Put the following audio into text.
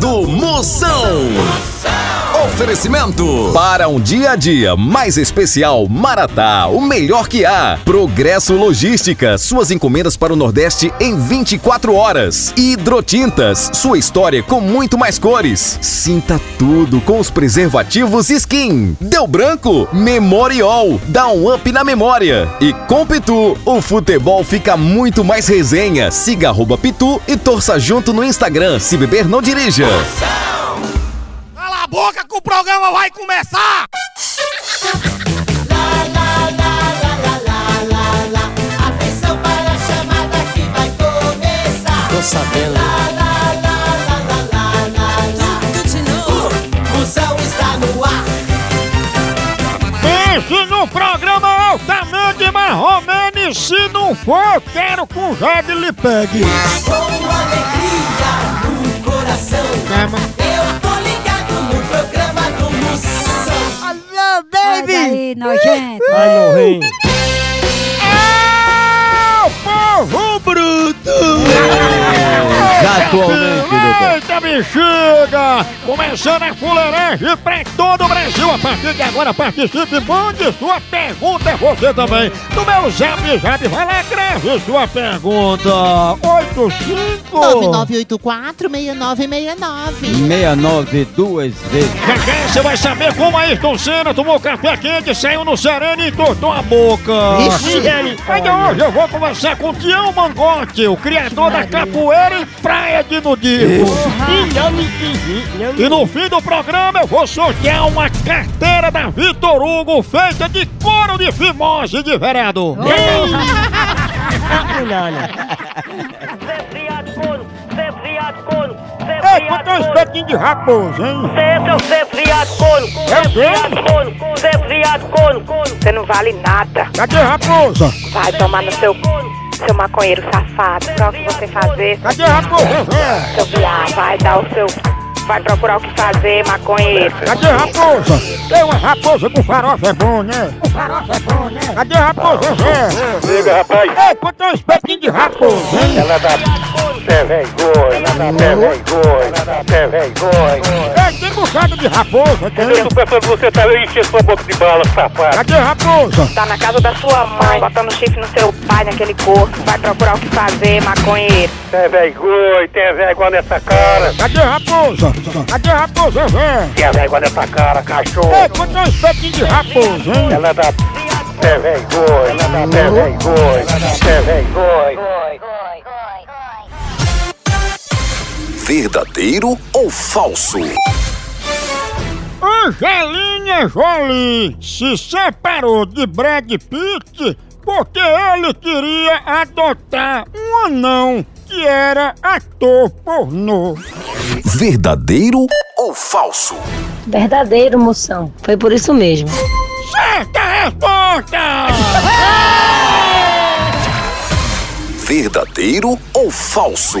Do Moção. Oferecimento para um dia a dia mais especial Maratá, o melhor que há. Progresso Logística, suas encomendas para o Nordeste em 24 horas. Hidrotintas, sua história com muito mais cores. Sinta tudo com os preservativos Skin. Deu branco? Memorial, dá um up na memória. E com Pitu, o futebol fica muito mais resenha. Siga arroba Pitu e torça junto no Instagram. Se beber, não dirija. Boca que o programa vai começar! Atenção para a chamada que vai começar. Tô sabendo. Moção está no ar. Pense no programa altamente marromeno e se não for, quero que o Jade lhe pegue. Nojento. Ai, no rim. É o povo bruto! Atualmente, doutor. Eita bexiga! Começando a fuleiragem pra todo o Brasil. A partir de agora, participe, mande sua pergunta, é você também. No meu zap, zap, vai lá, grave sua pergunta. 85... 9984-6969. 69 duas vezes. Você vai saber como a Ayrton Senna tomou café quente, saiu no sereno e entortou a boca. Ixi. Ainda hoje eu vou conversar com o Tião Mangote, o criador da capoeira em praia de nudismo. E no fim do programa eu vou sortear uma carteira da Vitor Hugo feita de couro de fimose de vereador. Zé friado corno, Zé friado corno, Zé Ei, friado quanto é um espetinho de raposa, hein? Zé, seu Zé friado corno, Zé friado corno, Zé friado corno. Você não vale nada. Cadê a raposa? Vai tomar no seu seu maconheiro safado. Pra o que você fazer, Cadê a raposa, Zé? seu viado. Vai dar o seu... Vai procurar o que fazer, maconheiro. Cadê a raposa? Tem uma raposa com farofa é bom, né? Com farofa é bom, né? Cadê a raposa? Liga, rapaz. Ei, quanto é um espetinho de raposa, hein? Ela dá pé vergonha, ela dá pé vergonha, ela dá pé vergonha. Ei, tem bocado de raposa, Eu tem? tô pensando que você tá enchendo sua boca de bala, safado. Cadê a raposa? Tá na casa da sua mãe, botando chifre no seu pai, naquele corpo. Vai procurar o que fazer, maconheiro. Tem vergonha, tem vergonha nessa cara. Cadê a raposa? Cadê a raposa, Zé? Tem vergonha nessa cara, cachorro. Ei, quanto é um espetinho de raposa, hein? Ela dá pé vergonha, ela dá pé vergonha, ela dá pé vergonha. Verdadeiro ou falso? Angelina Jolie se separou de Brad Pitt porque ele queria adotar um anão que era ator pornô. Verdadeiro ou falso? Verdadeiro, moção. Foi por isso mesmo. Certa resposta! Verdadeiro ou falso?